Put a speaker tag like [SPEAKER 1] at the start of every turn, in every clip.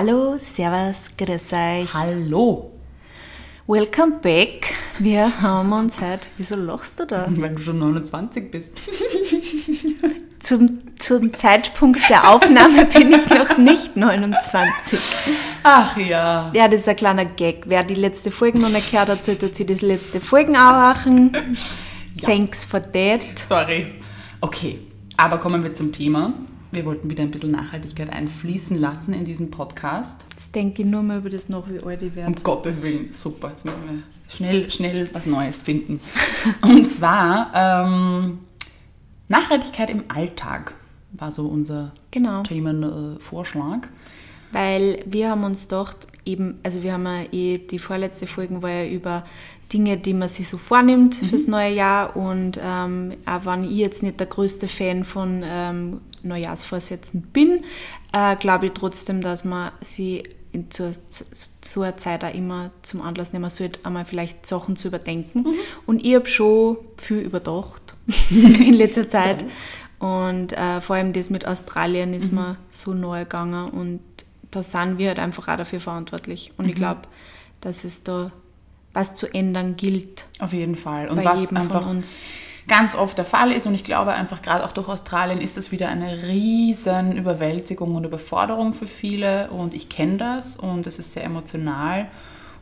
[SPEAKER 1] Hallo, Servus, grüß euch.
[SPEAKER 2] Hallo.
[SPEAKER 1] Welcome back. Wir haben uns heute. Wieso lachst du da?
[SPEAKER 2] Weil du schon 29 bist.
[SPEAKER 1] Zum, zum Zeitpunkt der Aufnahme bin ich noch nicht 29.
[SPEAKER 2] Ach ja.
[SPEAKER 1] Ja, das ist ein kleiner Gag. Wer die letzte Folge noch nicht gehört hat, sollte sich das letzte Folgen anmachen. Thanks for that.
[SPEAKER 2] Sorry. Okay, aber kommen wir zum Thema. Wir wollten wieder ein bisschen Nachhaltigkeit einfließen lassen in diesen Podcast.
[SPEAKER 1] Jetzt denke ich nur mal über das nach, wie alt ich
[SPEAKER 2] Um
[SPEAKER 1] werde.
[SPEAKER 2] Gottes Willen, super. Jetzt müssen wir schnell, schnell was Neues finden. Und zwar ähm, Nachhaltigkeit im Alltag war so unser
[SPEAKER 1] Genau.
[SPEAKER 2] Themenvorschlag.
[SPEAKER 1] Weil wir haben uns gedacht, eben, also wir haben ja eh, die vorletzte Folge war ja über Dinge, die man sich so vornimmt fürs neue Jahr. Und ähm, auch wenn ich jetzt nicht der größte Fan von ähm, Neujahrsvorsätzen bin, äh, glaube ich trotzdem, dass man sie in zur, zur Zeit auch immer zum Anlass nehmen sollte, einmal vielleicht Sachen zu überdenken. Und ich habe schon viel überdacht in letzter Zeit. Und äh, vor allem das mit Australien ist mir so neu gegangen. Und da sind wir halt einfach auch dafür verantwortlich. Und ich glaube, dass es da was zu ändern gilt
[SPEAKER 2] Auf jeden Fall. Und was einfach
[SPEAKER 1] von uns.
[SPEAKER 2] ganz oft der Fall ist und ich glaube einfach gerade auch durch Australien ist das wieder eine riesen Überwältigung und Überforderung für viele und ich kenne das und es ist sehr emotional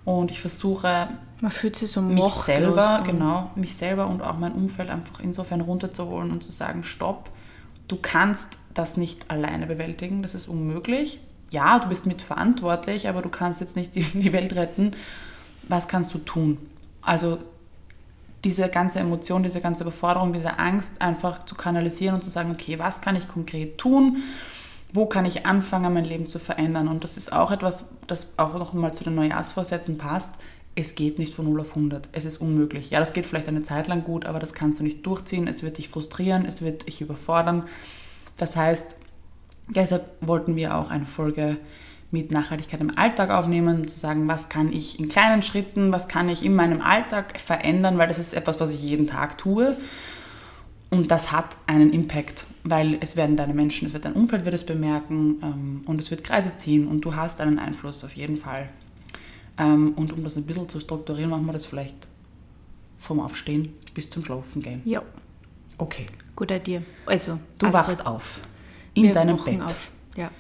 [SPEAKER 2] und ich versuche
[SPEAKER 1] Man fühlt sich so
[SPEAKER 2] mich selber,
[SPEAKER 1] an.
[SPEAKER 2] genau, mich selber und auch mein Umfeld einfach insofern runterzuholen und zu sagen, stopp, du kannst das nicht alleine bewältigen, das ist unmöglich. Ja, du bist mitverantwortlich, aber du kannst jetzt nicht die, die Welt retten. Was kannst du tun? Also diese ganze Emotion, diese ganze Überforderung, diese Angst einfach zu kanalisieren und zu sagen, okay, was kann ich konkret tun? Wo kann ich anfangen, mein Leben zu verändern? Und das ist auch etwas, das auch noch mal zu den Neujahrsvorsätzen passt. Es geht nicht von 0 auf 100. Es ist unmöglich. Ja, das geht vielleicht eine Zeit lang gut, aber das kannst du nicht durchziehen. Es wird dich frustrieren, es wird dich überfordern. Das heißt, deshalb wollten wir auch eine Folge mit Nachhaltigkeit im Alltag aufnehmen, um zu sagen, was kann ich in kleinen Schritten, was kann ich in meinem Alltag verändern, weil das ist etwas, was ich jeden Tag tue. Und das hat einen Impact, weil es werden deine Menschen, es wird dein Umfeld wird es bemerken ähm, und es wird Kreise ziehen und du hast einen Einfluss auf jeden Fall. Ähm, und um das ein bisschen zu strukturieren, machen wir das vielleicht vom Aufstehen bis zum Schlafen gehen.
[SPEAKER 1] Ja,
[SPEAKER 2] Okay,
[SPEAKER 1] guter Idee. Also,
[SPEAKER 2] du
[SPEAKER 1] Astrid,
[SPEAKER 2] wachst auf in deinem Bett,
[SPEAKER 1] Auf. Ja.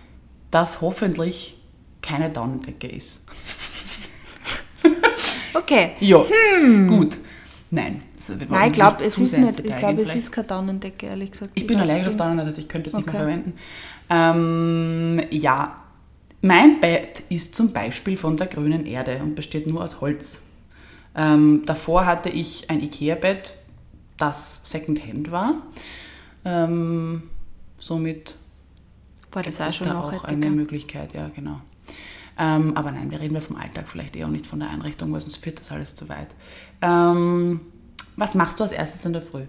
[SPEAKER 2] Das hoffentlich keine Daunendecke ist.
[SPEAKER 1] Okay.
[SPEAKER 2] Ja, gut. Nein, also wir
[SPEAKER 1] Hm. Nein, ich glaube,
[SPEAKER 2] nicht
[SPEAKER 1] es ist nicht. Ich
[SPEAKER 2] gehen
[SPEAKER 1] es ist keine Daunendecke, ehrlich gesagt.
[SPEAKER 2] Ich bin
[SPEAKER 1] weiß
[SPEAKER 2] allergisch auf
[SPEAKER 1] nicht.
[SPEAKER 2] Daunenbett, also ich könnte es nicht
[SPEAKER 1] Okay.
[SPEAKER 2] mehr verwenden. Ähm, ja, mein Bett ist zum Beispiel von der grünen Erde und besteht nur aus Holz. Ähm, davor hatte ich ein Ikea-Bett, das Secondhand war. Ähm, somit
[SPEAKER 1] War das auch
[SPEAKER 2] es
[SPEAKER 1] schon
[SPEAKER 2] da auch eine? Möglichkeit, ja, genau. Ähm, aber nein, wir reden wir vom Alltag vielleicht eher und nicht von der Einrichtung, weil sonst führt das alles zu weit. Ähm, was machst du als erstes in der Früh?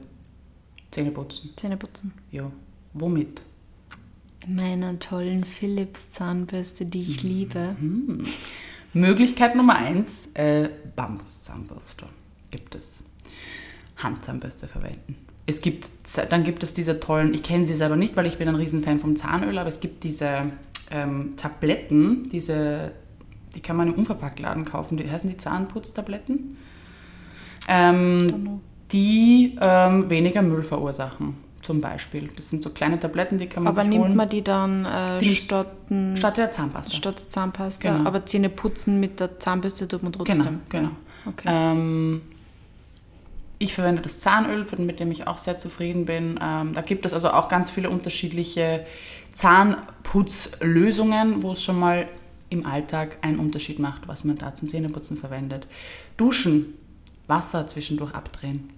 [SPEAKER 2] Zähne putzen.
[SPEAKER 1] Zähne putzen.
[SPEAKER 2] Ja. Womit?
[SPEAKER 1] Meiner tollen Philips Zahnbürste, die ich
[SPEAKER 2] Mhm.
[SPEAKER 1] liebe.
[SPEAKER 2] Möglichkeit Nummer eins, äh, Bambuszahnbürste gibt es. Handzahnbürste verwenden. Es gibt, dann gibt es diese tollen, ich kenne sie selber nicht, weil ich bin ein Riesenfan vom Zahnöl, aber es gibt diese ähm, Tabletten, diese, die kann man im Unverpacktladen kaufen, die heißen die Zahnputztabletten, ähm, die ähm, weniger Müll verursachen, zum Beispiel. Das sind so kleine Tabletten, die kann man
[SPEAKER 1] Aber
[SPEAKER 2] sich
[SPEAKER 1] nimmt
[SPEAKER 2] holen.
[SPEAKER 1] man die dann äh, statt,
[SPEAKER 2] statt der Zahnpasta.
[SPEAKER 1] statt der Zahnpasta?
[SPEAKER 2] Genau.
[SPEAKER 1] Aber Zähne putzen mit der Zahnbürste tut man trotzdem.
[SPEAKER 2] Genau, genau.
[SPEAKER 1] Okay.
[SPEAKER 2] Ich verwende das Zahnöl, mit dem ich auch sehr zufrieden bin. Ähm, da gibt es also auch ganz viele unterschiedliche Zahnputzlösungen, wo es schon mal im Alltag einen Unterschied macht, was man da zum Zähneputzen verwendet. Duschen, Wasser zwischendurch abdrehen.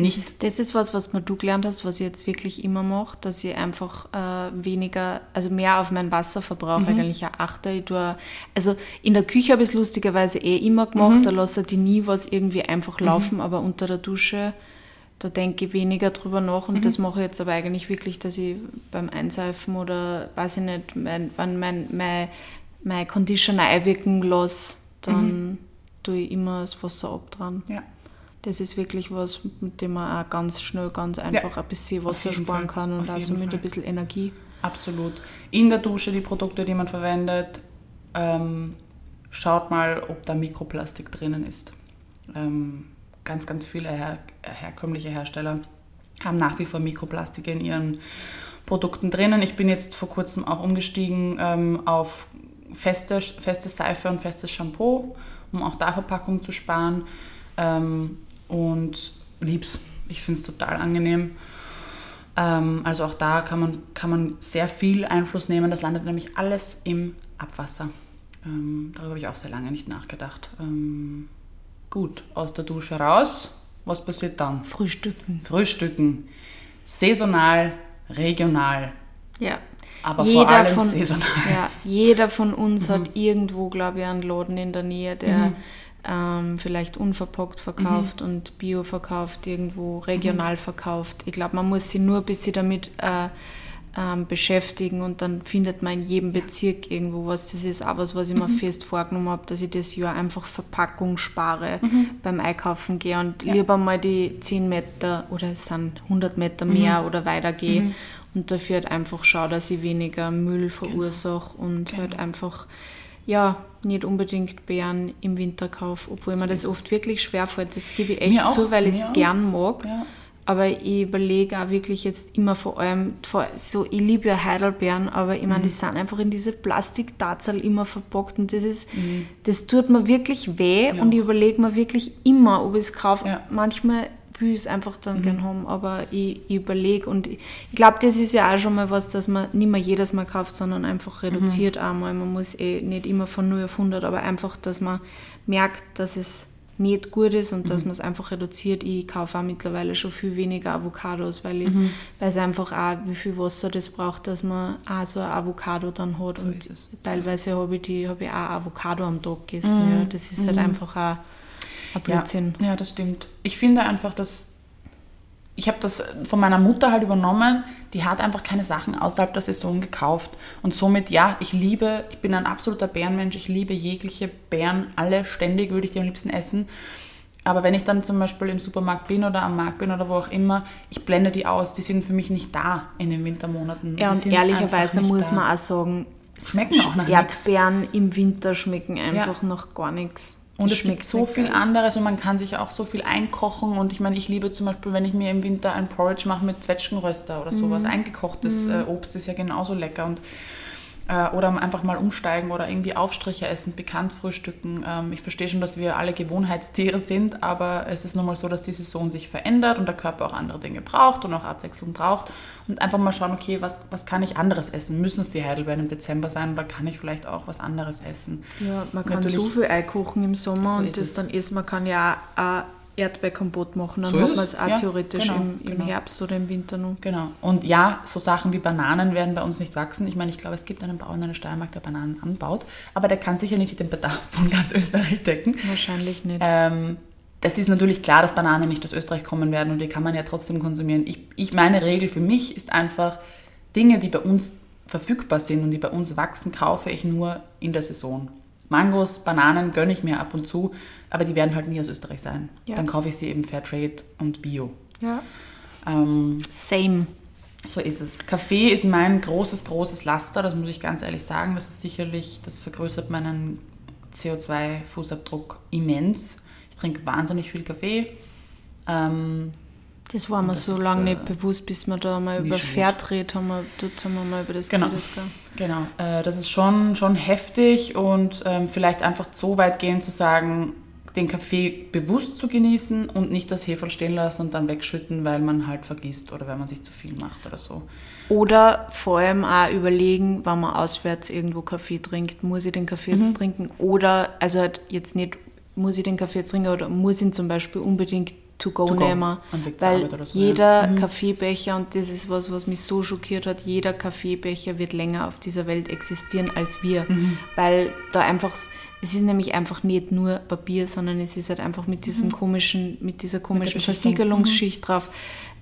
[SPEAKER 2] Nicht
[SPEAKER 1] Das ist was, was mir du gelernt hast, was ich jetzt wirklich immer mache, dass ich einfach äh, weniger, also mehr auf meinen Wasserverbrauch
[SPEAKER 2] Mhm.
[SPEAKER 1] eigentlich achte. Ich tue, also in der Küche habe ich es lustigerweise eh immer gemacht,
[SPEAKER 2] Mhm.
[SPEAKER 1] da lasse ich nie was irgendwie einfach laufen, aber unter der Dusche, da denke ich weniger drüber nach
[SPEAKER 2] Mhm.
[SPEAKER 1] und das mache ich jetzt aber eigentlich wirklich, dass ich beim Einseifen oder weiß ich nicht, mein, wenn mein, mein, mein Conditioner einwirken lasse, dann
[SPEAKER 2] Mhm.
[SPEAKER 1] tue ich immer das Wasser ab dran.
[SPEAKER 2] ja,
[SPEAKER 1] Das ist wirklich was, mit dem man auch ganz schnell, ganz einfach ein bisschen Wasser sparen
[SPEAKER 2] Fall.
[SPEAKER 1] kann und
[SPEAKER 2] Auf
[SPEAKER 1] auch
[SPEAKER 2] Fall.
[SPEAKER 1] ein bisschen Energie.
[SPEAKER 2] absolut. In der Dusche die Produkte, die man verwendet, ähm, schaut mal, ob da Mikroplastik drinnen ist. Ähm, ganz, ganz viele her herkömmliche Hersteller haben nach wie vor Mikroplastik in ihren Produkten drinnen. Ich bin jetzt vor kurzem auch umgestiegen ähm, auf feste, feste Seife und festes Shampoo, um auch da Verpackung zu sparen. Ähm, und lieb's. Ich finde es total angenehm. Ähm, also auch da kann man, kann man sehr viel Einfluss nehmen. Das landet nämlich alles im Abwasser. Ähm, darüber habe ich auch sehr lange nicht nachgedacht. Ähm, gut, aus der Dusche raus. Was passiert dann?
[SPEAKER 1] Frühstücken.
[SPEAKER 2] Frühstücken. Saisonal, regional.
[SPEAKER 1] Ja.
[SPEAKER 2] Aber
[SPEAKER 1] jeder
[SPEAKER 2] vor allem
[SPEAKER 1] von,
[SPEAKER 2] saisonal.
[SPEAKER 1] Ja, jeder von uns hat irgendwo, glaube ich, einen Laden in der Nähe, der
[SPEAKER 2] Mhm.
[SPEAKER 1] Ähm, vielleicht unverpackt verkauft und bio verkauft, irgendwo regional verkauft. Ich glaube, man muss sich nur ein bisschen damit äh, ähm, beschäftigen und dann findet man in jedem Bezirk irgendwo was. Das ist auch was, was ich mir fest vorgenommen habe, dass ich das Jahr einfach Verpackung spare beim Einkaufen gehe und lieber mal die 10 Meter oder es sind 100 Meter mehr oder weiter gehe und dafür halt einfach schaue, dass ich weniger Müll verursache und halt einfach ja, nicht unbedingt Beeren im Winter kaufe, obwohl mir das oft wirklich schwer fällt. Das gebe ich echt
[SPEAKER 2] Mir auch,
[SPEAKER 1] zu, weil ich es gern mag.
[SPEAKER 2] Ja.
[SPEAKER 1] Aber ich überlege auch wirklich jetzt immer vor allem, vor, so, ich liebe ja Heidelbeeren, aber ich meine, die sind einfach in diese Plastiktazel immer verpackt und das ist, das tut mir wirklich weh
[SPEAKER 2] Ja.
[SPEAKER 1] und ich überlege mir wirklich immer, ob ich es kaufe.
[SPEAKER 2] Ja.
[SPEAKER 1] Manchmal will es einfach dann gern haben, aber ich, ich überlege und ich, ich glaube, das ist ja auch schon mal was, dass man nicht mehr jedes Mal kauft, sondern einfach reduziert einmal. Man muss eh nicht immer von 0 auf 100, aber einfach, dass man merkt, dass es nicht gut ist und dass man es einfach reduziert. Ich kaufe auch mittlerweile schon viel weniger Avocados, weil ich weiß einfach auch, wie viel Wasser das braucht, dass man auch so ein Avocado dann hat. und
[SPEAKER 2] ist es.
[SPEAKER 1] teilweise habe ich, die, habe ich auch Avocado am Tag gegessen. Ja. Das ist halt einfach auch Blödsinn.
[SPEAKER 2] Ja, ja, das stimmt. Ich finde einfach, dass ich habe das von meiner Mutter halt übernommen. Die hat einfach keine Sachen außerhalb der Saison gekauft. Und somit, ja, ich liebe, ich bin ein absoluter Bärenmensch. Ich liebe jegliche Beeren, alle ständig würde ich die am liebsten essen. Aber wenn ich dann zum Beispiel im Supermarkt bin oder am Markt bin oder wo auch immer, ich blende die aus. Die sind für mich nicht da in den Wintermonaten.
[SPEAKER 1] Ja, und ehrlicherweise muss
[SPEAKER 2] da.
[SPEAKER 1] man auch sagen,
[SPEAKER 2] Schmecken auch nach
[SPEAKER 1] Erdbeeren im Winter schmecken einfach noch gar nichts.
[SPEAKER 2] Und es gibt so viel
[SPEAKER 1] geil.
[SPEAKER 2] anderes und man kann sich auch so viel einkochen. Und ich meine, ich liebe zum Beispiel, wenn ich mir im Winter ein Porridge mache mit Zwetschgenröster oder sowas.
[SPEAKER 1] Mhm.
[SPEAKER 2] Eingekochtes äh, Obst ist ja genauso lecker. Und, oder einfach mal umsteigen oder irgendwie Aufstriche essen, bekannt frühstücken. Ähm, ich verstehe schon, dass wir alle Gewohnheitstiere sind, aber es ist nun mal so, dass die Saison sich verändert und der Körper auch andere Dinge braucht und auch Abwechslung braucht. Und einfach mal schauen, okay, was, was kann ich anderes essen? Müssen es die Heidelbeeren im Dezember sein oder kann ich vielleicht auch was anderes essen?
[SPEAKER 1] Ja, man kann
[SPEAKER 2] Natürlich-
[SPEAKER 1] so viel einkochen im Sommer
[SPEAKER 2] So
[SPEAKER 1] und das
[SPEAKER 2] es.
[SPEAKER 1] dann essen. Man kann ja auch Erdbeerkompott machen, dann
[SPEAKER 2] So
[SPEAKER 1] hat man
[SPEAKER 2] es.
[SPEAKER 1] es auch
[SPEAKER 2] Ja,
[SPEAKER 1] theoretisch
[SPEAKER 2] genau,
[SPEAKER 1] im, im
[SPEAKER 2] genau.
[SPEAKER 1] Herbst oder im Winter noch.
[SPEAKER 2] Genau. Und ja, so Sachen wie Bananen werden bei uns nicht wachsen. Ich meine, ich glaube, es gibt einen Bauern in der Steiermark, der Bananen anbaut, aber der kann sicher nicht den Bedarf von ganz Österreich decken.
[SPEAKER 1] Wahrscheinlich nicht.
[SPEAKER 2] Ähm, das ist natürlich klar, dass Bananen nicht aus Österreich kommen werden und die kann man ja trotzdem konsumieren. Ich, ich meine Regel für mich ist einfach, Dinge, die bei uns verfügbar sind und die bei uns wachsen, kaufe ich nur in der Saison. Mangos, Bananen gönne ich mir ab und zu, aber die werden halt nie aus Österreich sein.
[SPEAKER 1] Ja.
[SPEAKER 2] Dann kaufe ich sie eben Fairtrade und Bio.
[SPEAKER 1] Ja.
[SPEAKER 2] Ähm,
[SPEAKER 1] Same.
[SPEAKER 2] so ist es. Kaffee ist mein großes, großes Laster, das muss ich ganz ehrlich sagen. Das ist sicherlich, das vergrößert meinen CO2-Fußabdruck immens. Ich trinke wahnsinnig viel Kaffee. Ähm,
[SPEAKER 1] Das war mir so lange
[SPEAKER 2] äh,
[SPEAKER 1] nicht bewusst, bis wir da mal über. Fairtrade haben wir, dort haben wir mal über das
[SPEAKER 2] Genau.
[SPEAKER 1] geredet. Gell?
[SPEAKER 2] genau, äh, das ist schon, schon heftig und ähm, vielleicht einfach so weit gehen zu sagen, den Kaffee bewusst zu genießen und nicht das Hefe stehen lassen und dann wegschütten, weil man halt vergisst oder weil man sich zu viel macht oder so.
[SPEAKER 1] Oder vor allem auch überlegen, wenn man auswärts irgendwo Kaffee trinkt, muss ich den Kaffee
[SPEAKER 2] Mhm.
[SPEAKER 1] jetzt trinken? Oder, also halt jetzt nicht, muss ich den Kaffee jetzt trinken oder muss ich ihn zum Beispiel unbedingt to go,
[SPEAKER 2] To go,
[SPEAKER 1] nehmen? Weil
[SPEAKER 2] so,
[SPEAKER 1] jeder Kaffeebecher, und das ist was, was mich so schockiert hat, jeder Kaffeebecher wird länger auf dieser Welt existieren als wir.
[SPEAKER 2] Mhm.
[SPEAKER 1] Weil da einfach, es ist nämlich einfach nicht nur Papier, sondern es ist halt einfach mit
[SPEAKER 2] Mhm.
[SPEAKER 1] diesem komischen, mit dieser komischen
[SPEAKER 2] Beschichtung.
[SPEAKER 1] Versiegelungsschicht drauf.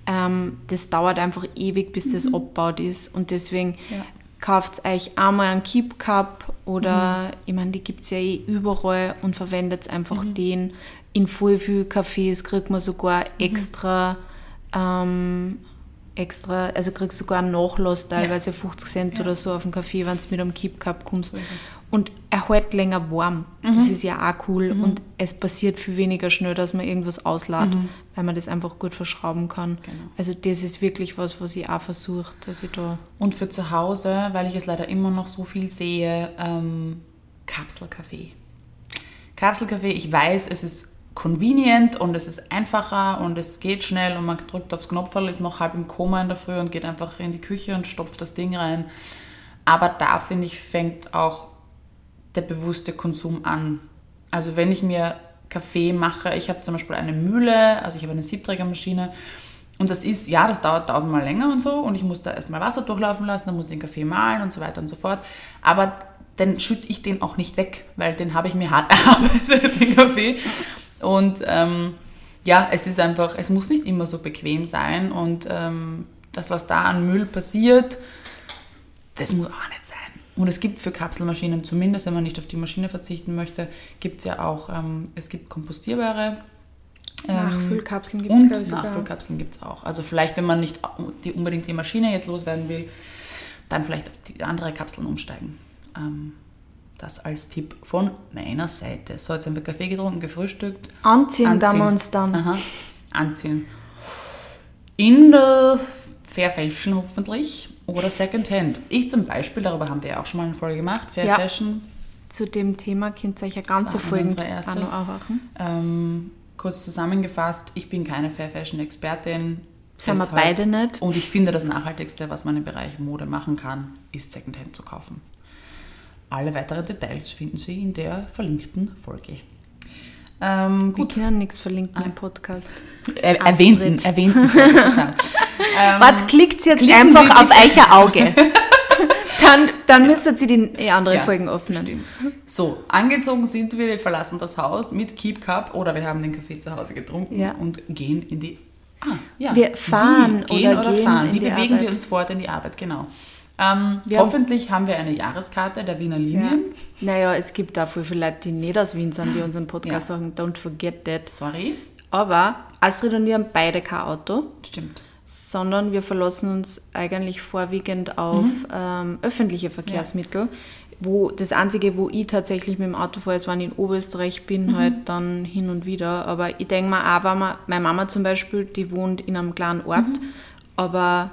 [SPEAKER 1] Ähm, das dauert einfach ewig, bis das abgebaut ist. Und deswegen
[SPEAKER 2] Mhm. Ja.
[SPEAKER 1] kauft euch einmal einen Keep Cup oder,
[SPEAKER 2] Mhm.
[SPEAKER 1] ich meine, die gibt es ja eh überall und verwendet einfach
[SPEAKER 2] Mhm.
[SPEAKER 1] den. In voll viel Cafés kriegt man sogar extra ähm, extra, also kriegst sogar einen Nachlass, teilweise
[SPEAKER 2] Ja.
[SPEAKER 1] 50 Cent
[SPEAKER 2] Ja.
[SPEAKER 1] oder so auf den Kaffee, wenn du mit einem Keep Cup kommst. Und er hält länger warm.
[SPEAKER 2] Mhm.
[SPEAKER 1] Das ist ja auch cool. Und es passiert viel weniger schnell, dass man irgendwas auslädt, weil man das einfach gut verschrauben kann.
[SPEAKER 2] Mhm. Genau.
[SPEAKER 1] Also das ist wirklich was, was ich auch versuche, dass ich da...
[SPEAKER 2] Und für zu Hause, weil ich es leider immer noch so viel sehe, ähm, Kapselkaffee. Kapselkaffee, ich weiß, es ist convenient und es ist einfacher und es geht schnell und man drückt aufs Knopferl, ist noch halb im Koma in der Früh und geht einfach in die Küche und stopft das Ding rein. Aber da, finde ich, fängt auch der bewusste Konsum an. Also wenn ich mir Kaffee mache, ich habe zum Beispiel eine Mühle, also ich habe eine Siebträgermaschine und das ist, ja, das dauert tausendmal länger und so und ich muss da erstmal Wasser durchlaufen lassen, dann muss ich den Kaffee mahlen und so weiter und so fort. Aber dann schütte ich den auch nicht weg, weil den habe ich mir hart erarbeitet, den Kaffee. Und ähm, ja, es ist einfach, es muss nicht immer so bequem sein und ähm, das, was da an Müll passiert, das muss auch nicht sein. Und es gibt für Kapselmaschinen, zumindest wenn man nicht auf die Maschine verzichten möchte, gibt es ja auch, ähm, es gibt kompostierbare ähm,
[SPEAKER 1] Nachfüllkapseln gibt es,
[SPEAKER 2] und. Nachfüllkapseln gibt es auch. Also vielleicht, wenn man nicht die, unbedingt die Maschine jetzt loswerden will, dann vielleicht auf die andere Kapseln umsteigen. Ähm, das als Tipp von meiner Seite. So, jetzt haben wir Kaffee getrunken, gefrühstückt.
[SPEAKER 1] Anziehen, da wir uns dann.
[SPEAKER 2] Aha, anziehen. In der Fair Fashion hoffentlich oder Secondhand. Ich zum Beispiel, darüber haben wir ja auch schon mal eine Folge gemacht, Fair
[SPEAKER 1] Ja.
[SPEAKER 2] Fashion.
[SPEAKER 1] Zu dem Thema könnt ihr euch eine ganze
[SPEAKER 2] war
[SPEAKER 1] Folge
[SPEAKER 2] unsere erste.
[SPEAKER 1] auch noch anhören.
[SPEAKER 2] Ähm, kurz zusammengefasst, ich bin keine Fair Fashion Expertin.
[SPEAKER 1] Sind wir beide nicht.
[SPEAKER 2] Und ich finde, das Nachhaltigste, was man im Bereich Mode machen kann, ist Secondhand zu kaufen. Alle weiteren Details finden Sie in der verlinkten Folge. Ähm,
[SPEAKER 1] Wir
[SPEAKER 2] gut,
[SPEAKER 1] können nichts verlinken im Podcast.
[SPEAKER 2] er, erwähnten, erwähnten ähm,
[SPEAKER 1] Warte, klickt jetzt einfach auf euer Auge. dann, dann müsstet ihr die eh, andere
[SPEAKER 2] Ja,
[SPEAKER 1] Folgen öffnen.
[SPEAKER 2] Stimmt. So, angezogen sind wir, wir verlassen das Haus mit Keep Cup oder wir haben den Kaffee zu Hause getrunken
[SPEAKER 1] Ja.
[SPEAKER 2] und gehen in die. Ah, ja.
[SPEAKER 1] Wir fahren
[SPEAKER 2] Wie? gehen
[SPEAKER 1] oder
[SPEAKER 2] oder,
[SPEAKER 1] gehen
[SPEAKER 2] fahren. Wie bewegen
[SPEAKER 1] Arbeit.
[SPEAKER 2] wir uns fort in die Arbeit? Genau. Ähm,
[SPEAKER 1] Wir haben-
[SPEAKER 2] hoffentlich haben wir eine Jahreskarte der Wiener
[SPEAKER 1] Ja.
[SPEAKER 2] Linien.
[SPEAKER 1] Naja, es gibt auch viele Leute, die nicht aus Wien sind, die unseren Podcast sagen, don't forget that.
[SPEAKER 2] Sorry.
[SPEAKER 1] Aber Astrid und ich haben beide kein Auto,
[SPEAKER 2] Stimmt.
[SPEAKER 1] sondern wir verlassen uns eigentlich vorwiegend auf
[SPEAKER 2] Mhm.
[SPEAKER 1] ähm, öffentliche Verkehrsmittel. Wo das Einzige, wo ich tatsächlich mit dem Auto fahre, ist, wenn ich in Oberösterreich bin,
[SPEAKER 2] Mhm.
[SPEAKER 1] halt dann hin und wieder. Aber ich denke mir auch, wenn man, meine Mama zum Beispiel, die wohnt in einem kleinen Ort,
[SPEAKER 2] Mhm.
[SPEAKER 1] aber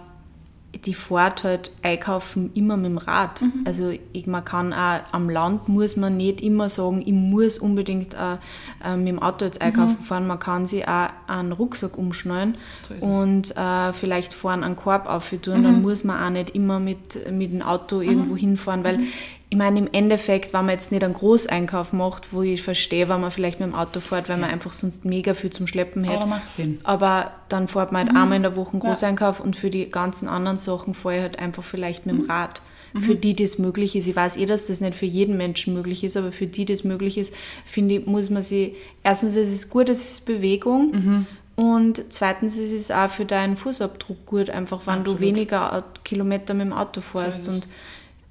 [SPEAKER 1] die fährt halt einkaufen immer mit dem Rad.
[SPEAKER 2] Mhm.
[SPEAKER 1] Also ich, man kann auch am Land muss man nicht immer sagen, ich muss unbedingt äh, äh, mit dem Auto jetzt einkaufen fahren. Man kann sich auch einen Rucksack umschnallen
[SPEAKER 2] Mhm. So
[SPEAKER 1] und äh, vielleicht vorne einen Korb auftun.
[SPEAKER 2] Mhm.
[SPEAKER 1] Dann muss man auch nicht immer mit, mit dem Auto irgendwo hinfahren, weil
[SPEAKER 2] Mhm.
[SPEAKER 1] Ich meine, im Endeffekt, wenn man jetzt nicht einen Großeinkauf macht, wo ich verstehe, wenn man vielleicht mit dem Auto fährt, weil man einfach sonst mega viel zum Schleppen hätte.
[SPEAKER 2] Aber macht Sinn.
[SPEAKER 1] Aber dann fährt man halt einmal in der Woche einen
[SPEAKER 2] Ja.
[SPEAKER 1] Großeinkauf und für die ganzen anderen Sachen fahre ich halt einfach vielleicht mit dem
[SPEAKER 2] Mhm.
[SPEAKER 1] Rad. Für die das möglich ist. Ich weiß eh, dass das nicht für jeden Menschen möglich ist, aber für die das möglich ist, finde ich, muss man sich, erstens ist es gut, es ist Bewegung
[SPEAKER 2] Mhm.
[SPEAKER 1] und zweitens ist es auch für deinen Fußabdruck gut, einfach wenn du
[SPEAKER 2] Absolut.
[SPEAKER 1] weniger Au- Kilometer mit dem Auto fährst.
[SPEAKER 2] ist es.
[SPEAKER 1] und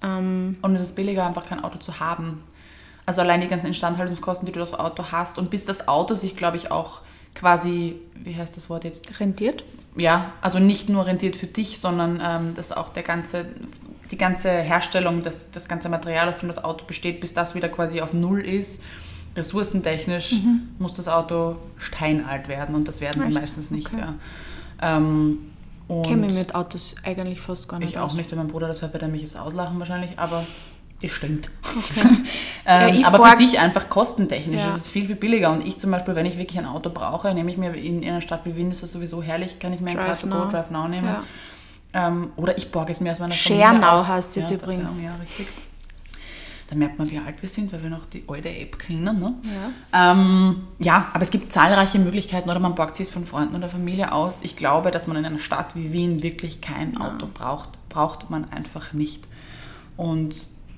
[SPEAKER 1] ähm,
[SPEAKER 2] Und es ist billiger, einfach kein Auto zu haben. Also allein die ganzen Instandhaltungskosten, die du das Auto hast. Und bis das Auto sich, glaube ich, auch quasi, wie heißt das Wort jetzt?
[SPEAKER 1] rentiert.
[SPEAKER 2] Ja, also nicht nur rentiert für dich, sondern ähm, dass auch der ganze, die ganze Herstellung, das, das ganze Material, aus dem das Auto besteht, bis das wieder quasi auf Null ist, ressourcentechnisch muss das Auto steinalt werden und das werden sie
[SPEAKER 1] Echt?
[SPEAKER 2] meistens nicht.
[SPEAKER 1] Okay.
[SPEAKER 2] Ja. Ähm, und
[SPEAKER 1] Kenne mich mit Autos eigentlich fast gar nicht
[SPEAKER 2] ich auch
[SPEAKER 1] aus.
[SPEAKER 2] nicht, wenn mein Bruder das hört, wird er mich jetzt auslachen wahrscheinlich, aber es stimmt.
[SPEAKER 1] Ja,
[SPEAKER 2] ähm,
[SPEAKER 1] ich
[SPEAKER 2] aber für dich einfach kostentechnisch
[SPEAKER 1] Ja.
[SPEAKER 2] ist es viel, viel billiger. Und ich zum Beispiel, wenn ich wirklich ein Auto brauche, nehme ich mir in, in einer Stadt wie Wien ist das sowieso herrlich, kann ich mir ein Car to Go,
[SPEAKER 1] Now.
[SPEAKER 2] Drive Now nehmen.
[SPEAKER 1] Ja.
[SPEAKER 2] Ähm, oder ich borge es mir aus meiner Familie aus.
[SPEAKER 1] heißt jetzt
[SPEAKER 2] ja,
[SPEAKER 1] übrigens.
[SPEAKER 2] Ja, richtig. Da merkt man, wie alt wir sind, weil wir noch die alte App kennen. Ne?
[SPEAKER 1] Ja.
[SPEAKER 2] Ähm, ja, aber es gibt zahlreiche Möglichkeiten oder man borgt sich es von Freunden oder Familie aus. Ich glaube, dass man in einer Stadt wie Wien wirklich kein Auto braucht. Braucht man einfach nicht. Und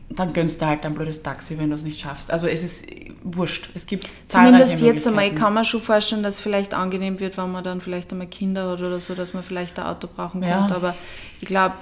[SPEAKER 2] dann gönnst du halt ein blödes Taxi, wenn du es nicht schaffst. Also es ist wurscht. Es gibt
[SPEAKER 1] Zumindest jetzt einmal, ich kann mir schon vorstellen, dass es vielleicht angenehm wird, wenn man dann vielleicht einmal Kinder hat oder so, dass man vielleicht ein Auto brauchen
[SPEAKER 2] Ja.
[SPEAKER 1] könnte. Aber ich glaube,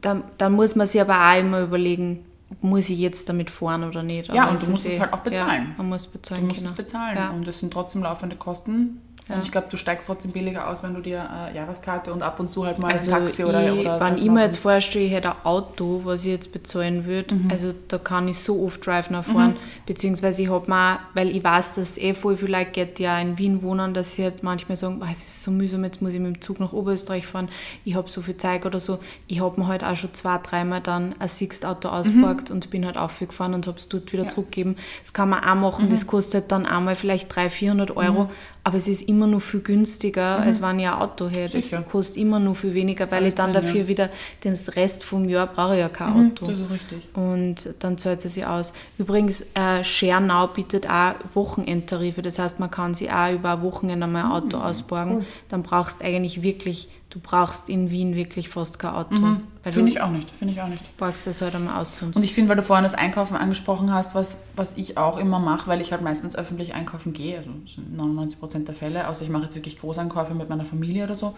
[SPEAKER 1] da, da muss man sich aber auch immer überlegen, muss ich jetzt damit fahren oder nicht.
[SPEAKER 2] Ja,
[SPEAKER 1] Aber
[SPEAKER 2] und du musst es
[SPEAKER 1] eh-
[SPEAKER 2] halt auch bezahlen.
[SPEAKER 1] Ja, man muss
[SPEAKER 2] Du
[SPEAKER 1] bezahlen
[SPEAKER 2] musst
[SPEAKER 1] können.
[SPEAKER 2] es bezahlen
[SPEAKER 1] Ja.
[SPEAKER 2] und es sind trotzdem laufende Kosten.
[SPEAKER 1] Ja.
[SPEAKER 2] Und ich glaube, du steigst trotzdem billiger aus, wenn du dir äh, Jahreskarte und ab und zu halt mal
[SPEAKER 1] Also
[SPEAKER 2] ein Taxi
[SPEAKER 1] ich,
[SPEAKER 2] oder, oder
[SPEAKER 1] wenn ich mir jetzt vorstelle, ich hätte ein Auto, was ich jetzt bezahlen würde,
[SPEAKER 2] Mhm.
[SPEAKER 1] also da kann ich so oft Drive Now fahren, beziehungsweise ich habe mal, weil ich weiß, dass eh voll viele Leute geht, die ja in Wien wohnen, dass sie halt manchmal sagen, "Boah, es ist so mühsam, jetzt muss ich mit dem Zug nach Oberösterreich fahren, ich habe so viel Zeit oder so. Ich habe mir halt auch schon zwei, dreimal dann ein Sixt-Auto ausgeparkt und bin halt aufgefahren und habe es dort wieder
[SPEAKER 2] Mhm. Ja. Mhm.
[SPEAKER 1] zurückgegeben. Das kann man auch machen, das kostet dann einmal vielleicht 300, 400 Euro, aber es ist immer noch viel günstiger, als wenn ich ein Auto hätte. Das
[SPEAKER 2] Mhm. Sicher.
[SPEAKER 1] kostet immer noch viel weniger, weil
[SPEAKER 2] alles
[SPEAKER 1] ich dann dafür
[SPEAKER 2] ja.
[SPEAKER 1] wieder den Rest vom Jahr brauche ich ja kein
[SPEAKER 2] Mhm,
[SPEAKER 1] Auto.
[SPEAKER 2] das ist richtig.
[SPEAKER 1] Und dann zahlt es sich aus. Übrigens, äh, Share Now bietet auch Wochenendtarife. Das heißt, man kann sich auch über ein Wochenende mal ein Auto ausborgen. Dann brauchst du eigentlich wirklich, du brauchst in Wien wirklich fast kein Auto. Weil
[SPEAKER 2] Finde ich auch nicht, finde ich auch nicht.
[SPEAKER 1] borgst das halt einmal aus sonst.
[SPEAKER 2] Und ich finde, weil du vorhin das Einkaufen angesprochen hast, was, was ich auch immer mache, weil ich halt meistens öffentlich einkaufen gehe, also das sind 99% der Fälle, außer ich mache jetzt wirklich Großeinkäufe mit meiner Familie oder so.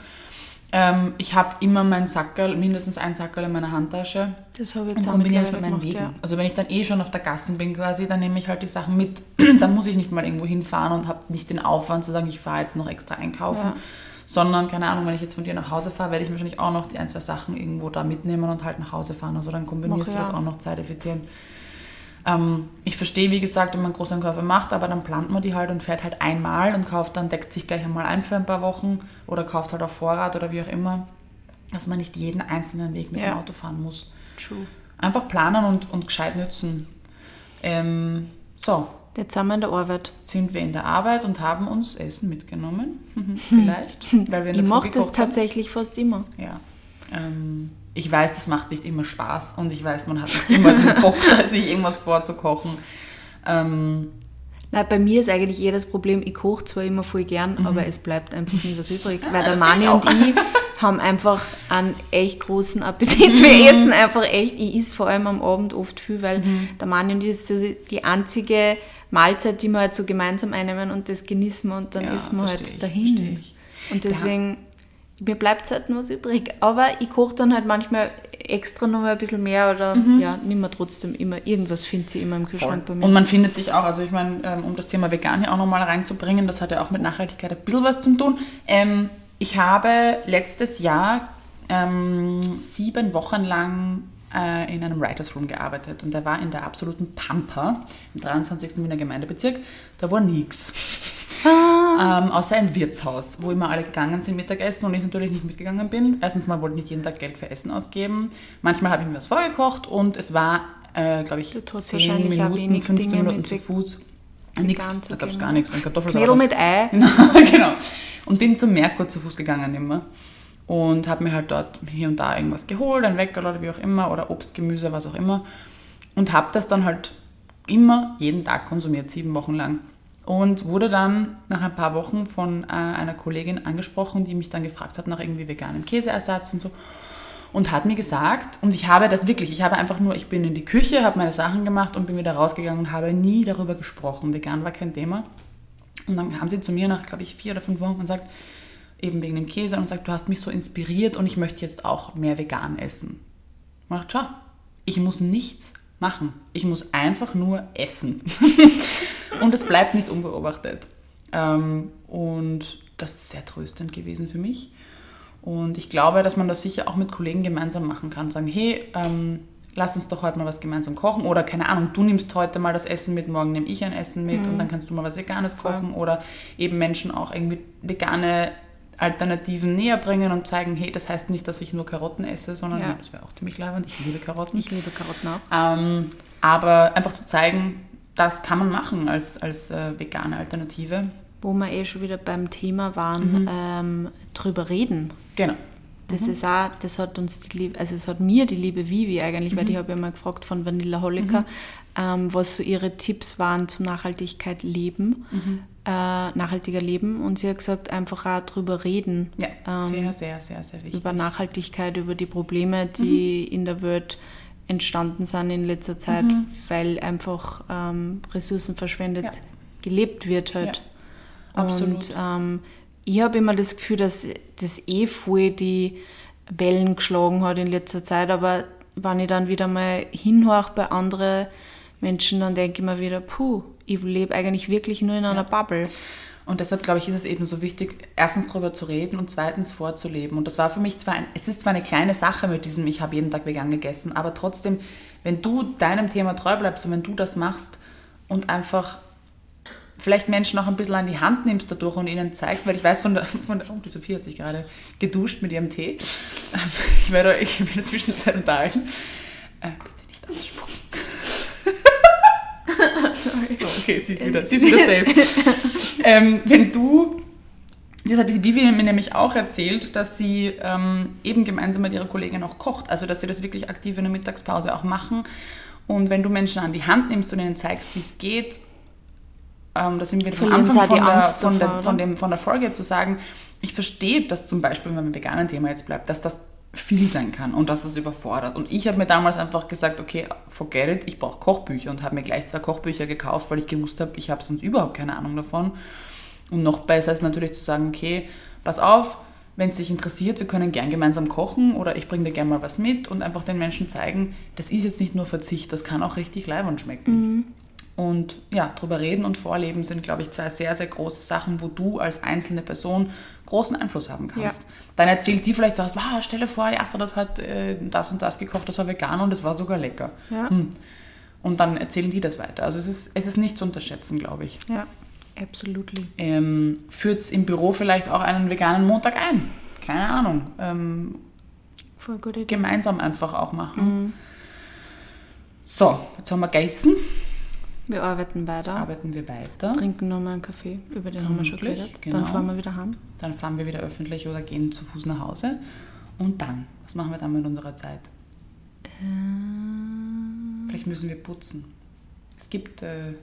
[SPEAKER 2] Ähm, ich habe immer meinen Sackerl, mindestens einen Sackerl in meiner Handtasche
[SPEAKER 1] das habe ich
[SPEAKER 2] und
[SPEAKER 1] jetzt auch
[SPEAKER 2] kombiniere das mit meinen
[SPEAKER 1] gemacht,
[SPEAKER 2] Wegen.
[SPEAKER 1] ja.
[SPEAKER 2] Also wenn ich dann eh schon auf der Gassen bin quasi, dann nehme ich halt die Sachen mit. dann muss ich nicht mal irgendwo hinfahren und habe nicht den Aufwand zu sagen, ich fahre jetzt noch extra einkaufen.
[SPEAKER 1] Ja.
[SPEAKER 2] Sondern, keine Ahnung, wenn ich jetzt von dir nach Hause fahre, werde ich wahrscheinlich auch noch die ein, zwei Sachen irgendwo da mitnehmen und halt nach Hause fahren. Also dann kombinierst
[SPEAKER 1] Mach
[SPEAKER 2] du das
[SPEAKER 1] ja.
[SPEAKER 2] auch noch zeiteffizient. Ähm, ich verstehe, wie gesagt, wenn man Großeinkäufe macht, aber dann plant man die halt und fährt halt einmal und kauft dann, deckt sich gleich einmal ein für ein paar Wochen oder kauft halt auf Vorrat oder wie auch immer, dass man nicht jeden einzelnen Weg mit
[SPEAKER 1] Ja.
[SPEAKER 2] dem Auto fahren muss.
[SPEAKER 1] True.
[SPEAKER 2] Einfach planen und, und gescheit nützen. Ähm, so,
[SPEAKER 1] Jetzt sind wir in der Arbeit.
[SPEAKER 2] sind wir in der Arbeit und haben uns Essen mitgenommen. Vielleicht. Weil wir
[SPEAKER 1] Ich
[SPEAKER 2] der
[SPEAKER 1] mache das
[SPEAKER 2] haben.
[SPEAKER 1] tatsächlich fast immer.
[SPEAKER 2] Ja. Ähm, ich weiß, das macht nicht immer Spaß und ich weiß, man hat nicht immer den Bock, da sich irgendwas vorzukochen. Ähm,
[SPEAKER 1] Nein, bei mir ist eigentlich eher das Problem, ich koche zwar immer voll gern, aber es bleibt einfach nie was übrig. Weil der
[SPEAKER 2] Mhm. das kenn
[SPEAKER 1] Mani
[SPEAKER 2] ich
[SPEAKER 1] und ich haben einfach einen echt großen Appetit. Wir
[SPEAKER 2] Mhm.
[SPEAKER 1] essen einfach echt. Ich esse vor allem am Abend oft viel, weil
[SPEAKER 2] Mhm.
[SPEAKER 1] der Mani und ich ist die einzige Mahlzeit, die wir halt so gemeinsam einnehmen und das genießen wir und dann
[SPEAKER 2] Ja,
[SPEAKER 1] wir
[SPEAKER 2] versteh
[SPEAKER 1] halt
[SPEAKER 2] ich,
[SPEAKER 1] dahin. Und deswegen, mir bleibt selten was übrig. Aber ich koche dann halt manchmal extra noch mal ein bisschen mehr oder ja, nimm mir trotzdem immer. Irgendwas findet sie immer im Kühlschrank bei mir.
[SPEAKER 2] Und man findet sich auch, also ich meine, ähm, um das Thema vegan hier auch nochmal reinzubringen, das hat ja auch mit Nachhaltigkeit ein bisschen was zu tun. Ähm, ich habe letztes Jahr ähm, sieben Wochen lang äh, in einem Writers Room gearbeitet und der war in der absoluten Pampa im 23. Wiener Gemeindebezirk. Da war nichts. Ähm, außer ein Wirtshaus, wo immer alle gegangen sind Mittagessen und ich natürlich nicht mitgegangen bin. Erstens mal wollte ich nicht jeden Tag Geld für Essen ausgeben. Manchmal habe ich mir was vorgekocht und es war, äh, glaube ich,
[SPEAKER 1] Du tust
[SPEAKER 2] 10
[SPEAKER 1] wahrscheinlich auch
[SPEAKER 2] Minuten,
[SPEAKER 1] wenig
[SPEAKER 2] 15
[SPEAKER 1] Dinge
[SPEAKER 2] Minuten zu Fuß. Nix, da gab es gar nichts. Ein Kartoffelsalat.
[SPEAKER 1] Mit Ei.
[SPEAKER 2] genau. Und bin zum Merkur zu Fuß gegangen immer. Und habe mir halt dort hier und da irgendwas geholt, ein Weckerl oder wie auch immer, oder Obst, Gemüse, was auch immer. Und habe das dann halt immer jeden Tag konsumiert, sieben Wochen lang. Und wurde dann nach ein paar Wochen von äh, einer Kollegin angesprochen, die mich dann gefragt hat nach irgendwie veganem Käseersatz und so. Und hat mir gesagt, und ich habe das wirklich, ich habe einfach nur, ich bin in die Küche, habe meine Sachen gemacht und bin wieder rausgegangen und habe nie darüber gesprochen. Vegan war kein Thema. Und dann kam sie zu mir nach, glaube ich, vier oder fünf Wochen und sagt, eben wegen dem Käse, und sagt, du hast mich so inspiriert und ich möchte jetzt auch mehr vegan essen. Ich dachte, schau, ich muss nichts machen. Ich muss einfach nur essen. und es bleibt nicht unbeobachtet. Ähm, und das ist sehr tröstend gewesen für mich. Und ich glaube, dass man das sicher auch mit Kollegen gemeinsam machen kann. Sagen, hey, ähm, lass uns doch heute mal was gemeinsam kochen. Oder keine Ahnung, du nimmst heute mal das Essen mit, morgen nehme ich ein Essen mit und dann kannst du mal was Veganes kochen. Oder eben Menschen auch irgendwie vegane Alternativen näher bringen und zeigen, hey, das heißt nicht, dass ich nur Karotten esse, sondern
[SPEAKER 1] Ja.
[SPEAKER 2] das wäre auch ziemlich leibend. Ich liebe Karotten.
[SPEAKER 1] Ich liebe Karotten auch.
[SPEAKER 2] Ähm, aber einfach zu zeigen, das kann man machen als, als äh, vegane Alternative.
[SPEAKER 1] Wo wir eh schon wieder beim Thema
[SPEAKER 2] Mhm.
[SPEAKER 1] waren, ähm, drüber reden.
[SPEAKER 2] Genau.
[SPEAKER 1] Das ist auch, das hat uns die Liebe, also es hat mir die liebe Vivi eigentlich,
[SPEAKER 2] Mhm.
[SPEAKER 1] weil die habe ja mal gefragt von Vanilla Holliker, ähm, was so ihre Tipps waren zum Nachhaltigkeit leben,
[SPEAKER 2] Mhm.
[SPEAKER 1] äh, nachhaltiger Leben. Und sie hat gesagt, einfach auch drüber reden.
[SPEAKER 2] Ja,
[SPEAKER 1] ähm,
[SPEAKER 2] sehr, sehr, sehr, sehr wichtig.
[SPEAKER 1] über Nachhaltigkeit, über die Probleme, die
[SPEAKER 2] Mhm.
[SPEAKER 1] in der Welt entstanden sind in letzter Zeit, weil einfach ähm, Ressourcen verschwendet
[SPEAKER 2] Ja.
[SPEAKER 1] gelebt wird halt.
[SPEAKER 2] Ja, absolut.
[SPEAKER 1] Und ähm, ich habe immer das Gefühl, dass das eh voll die Wellen geschlagen hat in letzter Zeit, aber wenn ich dann wieder mal hinhöre bei anderen Menschen, dann denke ich mir wieder, puh, ich lebe eigentlich wirklich nur in einer Bubble.
[SPEAKER 2] Und deshalb, glaube ich, ist es eben so wichtig, erstens darüber zu reden und zweitens vorzuleben. Und das war für mich zwar, ein, es ist zwar eine kleine Sache mit diesem, ich habe jeden Tag vegan gegessen, aber trotzdem, wenn du deinem Thema treu bleibst und wenn du das machst und einfach vielleicht Menschen auch ein bisschen an die Hand nimmst dadurch und ihnen zeigst, weil ich weiß von der, von der oh, die Sophie hat sich gerade geduscht mit ihrem Tee. Ich werde euch in der Zwischenzeit unterhalten. Äh, bitte nicht ausspucken. Sorry. So, okay, sie ist wieder, sie ist wieder safe. ähm, wenn du, das hat diese Vivi mir nämlich auch erzählt, dass sie ähm, eben gemeinsam mit ihrer Kollegin auch kocht, also dass sie das wirklich aktiv in der Mittagspause auch machen. Und wenn du Menschen an die Hand nimmst und ihnen zeigst, wie es geht, ähm, da sind wir am Anfang von der, von, der, von, dem, von der Folge zu sagen, ich verstehe, dass zum Beispiel, wenn man beim veganen Thema jetzt bleibt, dass das viel sein kann und dass das überfordert. Und ich habe mir damals einfach gesagt, okay, forget it, ich brauche Kochbücher und habe mir gleich zwei Kochbücher gekauft, weil ich gewusst habe, ich habe sonst überhaupt keine Ahnung davon. Und noch besser ist natürlich zu sagen, okay, pass auf, wenn es dich interessiert, wir können gern gemeinsam kochen oder ich bringe dir gern mal was mit und einfach den Menschen zeigen, das ist jetzt nicht nur Verzicht, das kann auch richtig leibend schmecken. Mhm. Und ja, drüber reden und vorleben sind, glaube ich, zwei sehr, sehr große Sachen, wo du als einzelne Person großen Einfluss haben kannst. Ja. Dann erzählt die vielleicht so was, wow, stelle vor, die Astrid hat äh, das und das gekocht, das war vegan und es war sogar lecker. Ja. Hm. Und dann erzählen die das weiter. Also es ist, es ist nicht zu unterschätzen, glaube ich.
[SPEAKER 1] Ja, absolut.
[SPEAKER 2] Ähm, Führt im Büro vielleicht auch einen veganen Montag ein? Keine Ahnung. Ähm,
[SPEAKER 1] Voll gute
[SPEAKER 2] Idee. Gemeinsam einfach auch machen. Mhm. So, jetzt haben wir gegessen.
[SPEAKER 1] Wir arbeiten weiter. Jetzt
[SPEAKER 2] arbeiten wir weiter.
[SPEAKER 1] Trinken nochmal einen Kaffee, über den haben wir schon geredet. Genau. Dann fahren wir wieder heim.
[SPEAKER 2] Dann fahren wir wieder öffentlich oder gehen zu Fuß nach Hause. Und dann, was machen wir dann mit unserer Zeit? Ähm Vielleicht müssen wir putzen. Es gibt äh,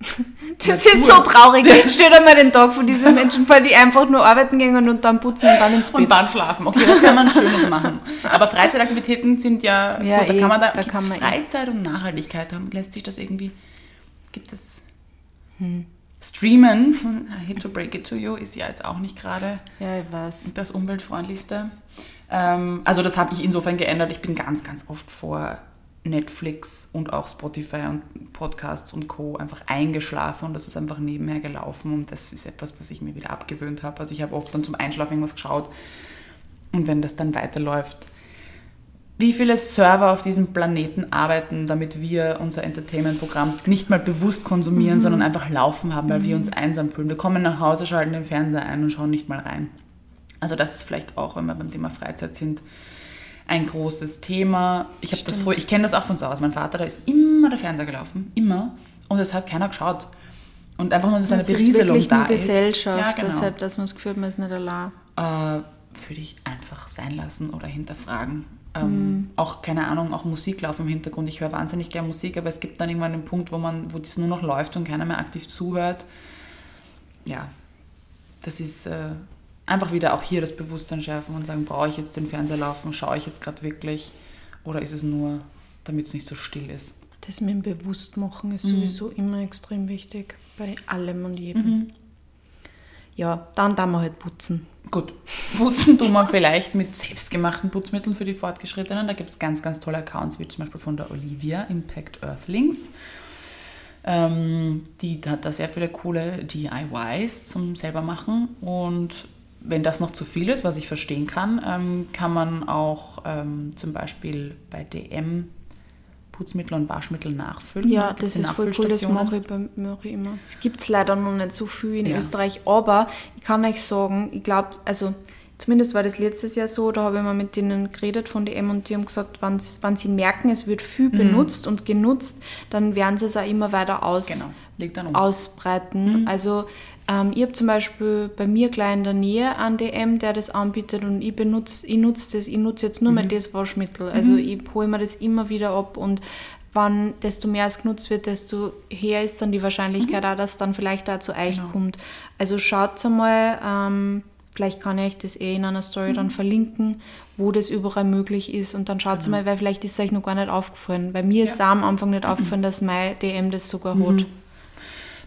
[SPEAKER 1] das Natur. ist so traurig. Stell dir mal den Tag von diesen Menschen vor, die einfach nur arbeiten gehen und dann putzen und dann ins Bett.
[SPEAKER 2] Und dann schlafen. Okay, das kann man Schönes machen. Aber Freizeitaktivitäten sind ja, ja gut, da eh, kann man da, da kann man eh. Freizeit eh. und Nachhaltigkeit haben. Lässt sich das irgendwie, gibt es hm. Streamen, I hate to break it to you, ist ja jetzt auch nicht gerade
[SPEAKER 1] ja,
[SPEAKER 2] das umweltfreundlichste. Ähm, also das habe ich insofern geändert. Ich bin ganz, ganz oft vor Netflix und auch Spotify und Podcasts und Co. einfach eingeschlafen und das ist einfach nebenher gelaufen und das ist etwas, was ich mir wieder abgewöhnt habe. Also ich habe oft dann zum Einschlafen irgendwas geschaut und wenn das dann weiterläuft, wie viele Server auf diesem Planeten arbeiten, damit wir unser Entertainment-Programm nicht mal bewusst konsumieren, mhm. sondern einfach laufen haben, weil mhm. wir uns einsam fühlen. Wir kommen nach Hause, schalten den Fernseher ein und schauen nicht mal rein. Also das ist vielleicht auch, wenn wir beim Thema Freizeit sind, ein großes Thema. Ich habe das früher, ich kenne das auch von zu Hause. Mein Vater, da ist immer der Fernseher gelaufen, immer. Und es hat keiner geschaut. Und einfach nur, dass eine Berieselung ist da
[SPEAKER 1] eine ist. Gesellschaft, ja, genau. deshalb, dass man das Gefühl hat, man ist nicht allein.
[SPEAKER 2] Äh, würde ich einfach sein lassen oder hinterfragen. Ähm, mhm. Auch, keine Ahnung, auch Musik laufen im Hintergrund. Ich höre wahnsinnig gerne Musik, aber es gibt dann irgendwann einen Punkt, wo man, wo das nur noch läuft und keiner mehr aktiv zuhört. Ja, das ist äh, einfach wieder auch hier das Bewusstsein schärfen und sagen, brauche ich jetzt den Fernseher laufen, schaue ich jetzt gerade wirklich oder ist es nur, damit es nicht so still ist?
[SPEAKER 1] Das mit dem Bewusstmachen ist mhm. sowieso immer extrem wichtig, bei allem und jedem. Mhm. Ja, dann da wir halt putzen.
[SPEAKER 2] Gut, putzen tun wir vielleicht mit selbstgemachten Putzmitteln für die Fortgeschrittenen. Da gibt es ganz, ganz tolle Accounts, wie zum Beispiel von der Olivia, Impact Earthlings. Ähm, die hat da sehr viele coole DIYs zum selber machen und wenn das noch zu viel ist, was ich verstehen kann, ähm, kann man auch ähm, zum Beispiel bei DM Putzmittel und Waschmittel nachfüllen.
[SPEAKER 1] Ja, das ist voll cool, das mache ich, bei, mache ich immer. Es gibt es leider noch nicht so viel in ja. Österreich, aber ich kann euch sagen, ich glaube, also zumindest war das letztes Jahr so, da habe ich mal mit denen geredet von DM und die haben gesagt, wenn sie merken, es wird viel mhm. benutzt und genutzt, dann werden sie es auch immer weiter aus,
[SPEAKER 2] genau.
[SPEAKER 1] ausbreiten. Mhm. Also ähm, ich habe zum Beispiel bei mir gleich in der Nähe einen DM, der das anbietet und ich benutze, ich nutze das, ich nutze jetzt nur mhm. mehr das Waschmittel. Also mhm. ich hole mir das immer wieder ab und wann desto mehr es genutzt wird, desto höher ist dann die Wahrscheinlichkeit mhm. auch, dass dann vielleicht auch zu euch genau. kommt. Also schaut einmal, ähm, vielleicht kann ich euch das eh in einer Story mhm. dann verlinken, wo das überall möglich ist und dann schaut genau. mal, weil vielleicht ist es euch noch gar nicht aufgefallen. Bei mir ja. ist es am Anfang nicht mhm. aufgefallen, dass mein DM das sogar mhm. hat.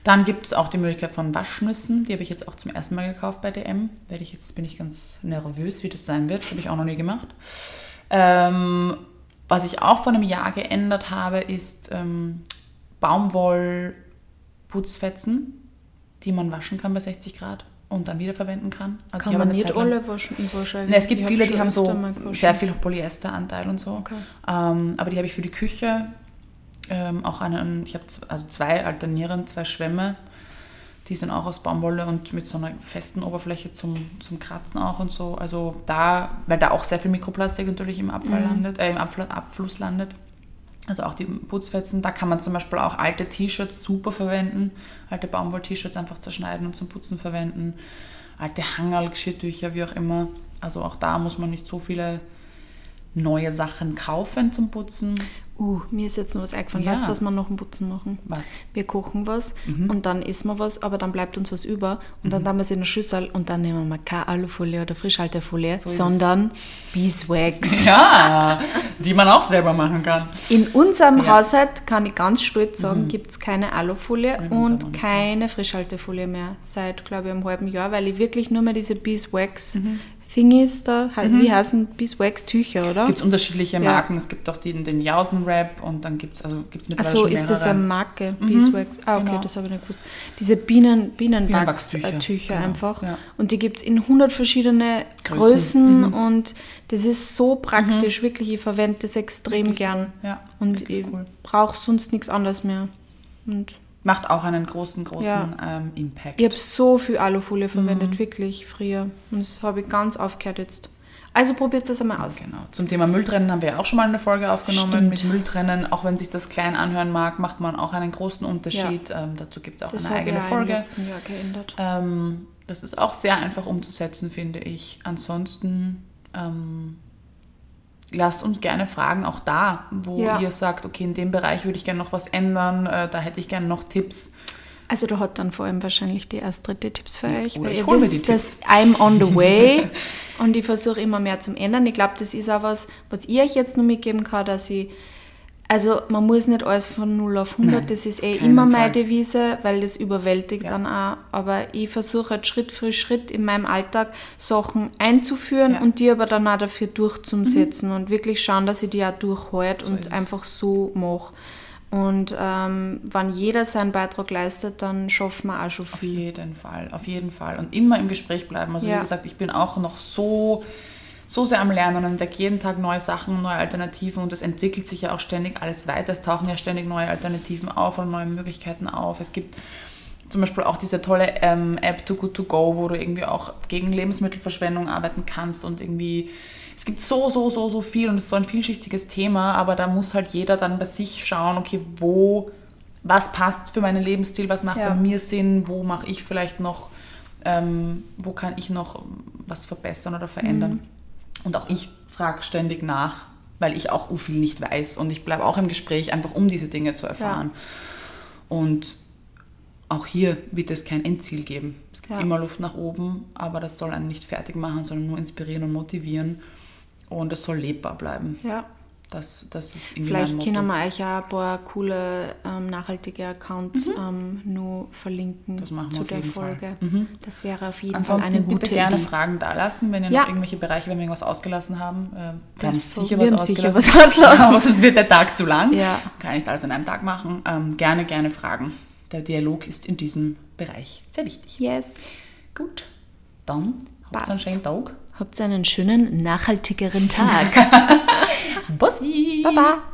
[SPEAKER 2] Dann gibt es auch die Möglichkeit von Waschnüssen. Die habe ich jetzt auch zum ersten Mal gekauft bei DM. Werde ich jetzt bin ich ganz nervös, wie das sein wird. Das habe ich auch noch nie gemacht. Ähm, was ich auch vor einem Jahr geändert habe, ist ähm, Baumwollputzfetzen. die man waschen kann bei 60 Grad und dann wiederverwenden kann. Also
[SPEAKER 1] Kann man nicht alle waschen? Ich wasche
[SPEAKER 2] Ne, es gibt
[SPEAKER 1] ich
[SPEAKER 2] viele, die haben so sehr viel Polyesteranteil und so.
[SPEAKER 1] Okay.
[SPEAKER 2] Ähm, aber die habe ich für die Küche ähm, auch einen, ich habe also zwei alternierend, zwei Schwämme. Die sind auch aus Baumwolle und mit so einer festen Oberfläche zum, zum Kratzen auch und so. Also da, weil da auch sehr viel Mikroplastik natürlich im Abfall
[SPEAKER 1] Mhm.
[SPEAKER 2] landet, äh, im Abfl Abfluss landet. Also auch die Putzfetzen. Da kann man zum Beispiel auch alte T-Shirts super verwenden. Alte Baumwoll-T-Shirts einfach zerschneiden und zum Putzen verwenden. Alte Hangerl, Geschirrtücher, wie auch immer. Also auch da muss man nicht so viele neue Sachen kaufen zum Putzen.
[SPEAKER 1] Uh, mir ist jetzt noch was eingefallen.
[SPEAKER 2] Ja.
[SPEAKER 1] Weißt du, was wir nach dem Putzen machen?
[SPEAKER 2] Was?
[SPEAKER 1] Wir kochen was
[SPEAKER 2] Mhm.
[SPEAKER 1] und dann essen wir was, aber dann bleibt uns was über und dann tun wir es in eine Schüssel und dann nehmen wir keine Alufolie oder Frischhaltefolie,
[SPEAKER 2] So
[SPEAKER 1] sondern Beeswax.
[SPEAKER 2] Ja, die man auch selber machen kann.
[SPEAKER 1] In unserem
[SPEAKER 2] Ja. Mhm.
[SPEAKER 1] Haushalt, kann ich ganz stolz sagen, gibt es keine Alufolie
[SPEAKER 2] In
[SPEAKER 1] und keine Frischhaltefolie mehr seit, glaube ich, einem halben Jahr, weil ich wirklich nur mehr diese Beeswax
[SPEAKER 2] Mhm.
[SPEAKER 1] Thingies da, halt, wie heißen Beeswax Tücher, oder?
[SPEAKER 2] Gibt es unterschiedliche
[SPEAKER 1] Ja.
[SPEAKER 2] Marken. Es gibt auch den, den Jausen-Wrap und dann gibt es also gibt's mittlerweile
[SPEAKER 1] Achso,
[SPEAKER 2] schon
[SPEAKER 1] ist das eine Marke, Beeswax? Ah, okay,
[SPEAKER 2] genau.
[SPEAKER 1] das habe ich nicht gewusst. Diese Bienen,
[SPEAKER 2] Bienenwachstücher, genau,
[SPEAKER 1] einfach.
[SPEAKER 2] ja.
[SPEAKER 1] Und die gibt es in 100 verschiedene
[SPEAKER 2] Größen.
[SPEAKER 1] Größen, und das ist so praktisch, wirklich. Ich verwende das extrem gern.
[SPEAKER 2] Ja,
[SPEAKER 1] Und ich
[SPEAKER 2] cool.
[SPEAKER 1] brauche sonst nichts anderes mehr. Und
[SPEAKER 2] Macht auch einen großen, großen
[SPEAKER 1] Ja.
[SPEAKER 2] ähm, Impact.
[SPEAKER 1] ich habe so viel Alufolie verwendet,
[SPEAKER 2] Mhm.
[SPEAKER 1] wirklich früher. Und das habe ich ganz aufgehört jetzt. Also probiert das einmal aus.
[SPEAKER 2] Genau. Zum Thema Mülltrennen haben wir ja auch schon mal eine Folge aufgenommen.
[SPEAKER 1] Stimmt.
[SPEAKER 2] Mit Mülltrennen, auch wenn sich das klein anhören mag, macht man auch einen großen Unterschied. Ähm, dazu gibt es auch
[SPEAKER 1] Das
[SPEAKER 2] eine eigene
[SPEAKER 1] ja
[SPEAKER 2] Folge.
[SPEAKER 1] letzten Jahr geändert.
[SPEAKER 2] Ähm, das ist auch sehr einfach umzusetzen, finde ich. Ansonsten ähm, lasst uns gerne fragen, auch da, wo
[SPEAKER 1] Ja.
[SPEAKER 2] ihr sagt, okay, in dem Bereich würde ich gerne noch was ändern, äh, da hätte ich gerne noch Tipps.
[SPEAKER 1] Also da hat dann vor allem wahrscheinlich die Astrid die Tipps für euch,
[SPEAKER 2] oder
[SPEAKER 1] weil
[SPEAKER 2] ich
[SPEAKER 1] ihr
[SPEAKER 2] hol mir
[SPEAKER 1] wisst,
[SPEAKER 2] die
[SPEAKER 1] dass I'm on the way und ich versuche immer mehr zum ändern. Ich glaube, das ist auch was, was ich euch jetzt nur mitgeben kann, dass ich, also man muss nicht alles von 0 auf 100,
[SPEAKER 2] Nein,
[SPEAKER 1] das ist eh immer meine Devise, weil das überwältigt
[SPEAKER 2] Ja.
[SPEAKER 1] dann auch. Aber ich versuche halt Schritt für Schritt in meinem Alltag Sachen einzuführen
[SPEAKER 2] Ja. Mhm.
[SPEAKER 1] und die aber dann auch dafür durchzusetzen und wirklich schauen, dass ich die auch durchhalte
[SPEAKER 2] So
[SPEAKER 1] und einfach so mache. Und ähm, wenn jeder seinen Beitrag leistet, dann schaffen wir auch schon
[SPEAKER 2] Auf
[SPEAKER 1] viel.
[SPEAKER 2] jeden Fall, auf jeden Fall. Und immer im Gespräch bleiben. Also
[SPEAKER 1] Ja.
[SPEAKER 2] wie gesagt, ich bin auch noch so, so sehr am Lernen und entdecke jeden Tag neue Sachen, neue Alternativen und es entwickelt sich ja auch ständig alles weiter. Es tauchen ja ständig neue Alternativen auf und neue Möglichkeiten auf. Es gibt zum Beispiel auch diese tolle ähm, App Too Good To Go, wo du irgendwie auch gegen Lebensmittelverschwendung arbeiten kannst und irgendwie es gibt so, so, so, so viel und es ist so ein vielschichtiges Thema, aber da muss halt jeder dann bei sich schauen, okay, wo, was passt für meinen Lebensstil, was macht
[SPEAKER 1] Ja.
[SPEAKER 2] bei mir Sinn, wo mache ich vielleicht noch, ähm, wo kann ich noch was verbessern oder verändern. Und auch ich frage ständig nach, weil ich auch viel nicht weiß und ich bleibe auch im Gespräch, einfach um diese Dinge zu erfahren. Und auch hier wird es kein Endziel geben. Es gibt
[SPEAKER 1] Ja.
[SPEAKER 2] immer Luft nach oben, aber das soll einen nicht fertig machen, sondern nur inspirieren und motivieren. Und es soll lebbar bleiben.
[SPEAKER 1] Ja.
[SPEAKER 2] Das, das ist irgendwie
[SPEAKER 1] Vielleicht können wir euch auch ein paar coole ähm, nachhaltige Accounts ähm, nur verlinken
[SPEAKER 2] Mhm.
[SPEAKER 1] Zu der. Folge.
[SPEAKER 2] Mhm.
[SPEAKER 1] Das wäre auf jeden
[SPEAKER 2] Ansonsten
[SPEAKER 1] Fall eine
[SPEAKER 2] bitte
[SPEAKER 1] gute
[SPEAKER 2] gerne
[SPEAKER 1] Idee.
[SPEAKER 2] Fragen da lassen, wenn ihr
[SPEAKER 1] Ja.
[SPEAKER 2] noch irgendwelche Bereiche, wenn wir irgendwas ausgelassen haben. Äh, wir haben sicher
[SPEAKER 1] Wir
[SPEAKER 2] was
[SPEAKER 1] haben sicher
[SPEAKER 2] ausgelassen.
[SPEAKER 1] was auslassen.
[SPEAKER 2] Aber sonst wird der Tag zu lang.
[SPEAKER 1] Ja.
[SPEAKER 2] Kann nicht alles an einem Tag machen. Ähm, gerne, gerne fragen. Der Dialog ist in diesem Bereich sehr wichtig.
[SPEAKER 1] Yes.
[SPEAKER 2] Gut, dann habt einen schönen Tag.
[SPEAKER 1] Habt einen schönen, nachhaltigeren Tag.
[SPEAKER 2] Bussi!
[SPEAKER 1] Baba.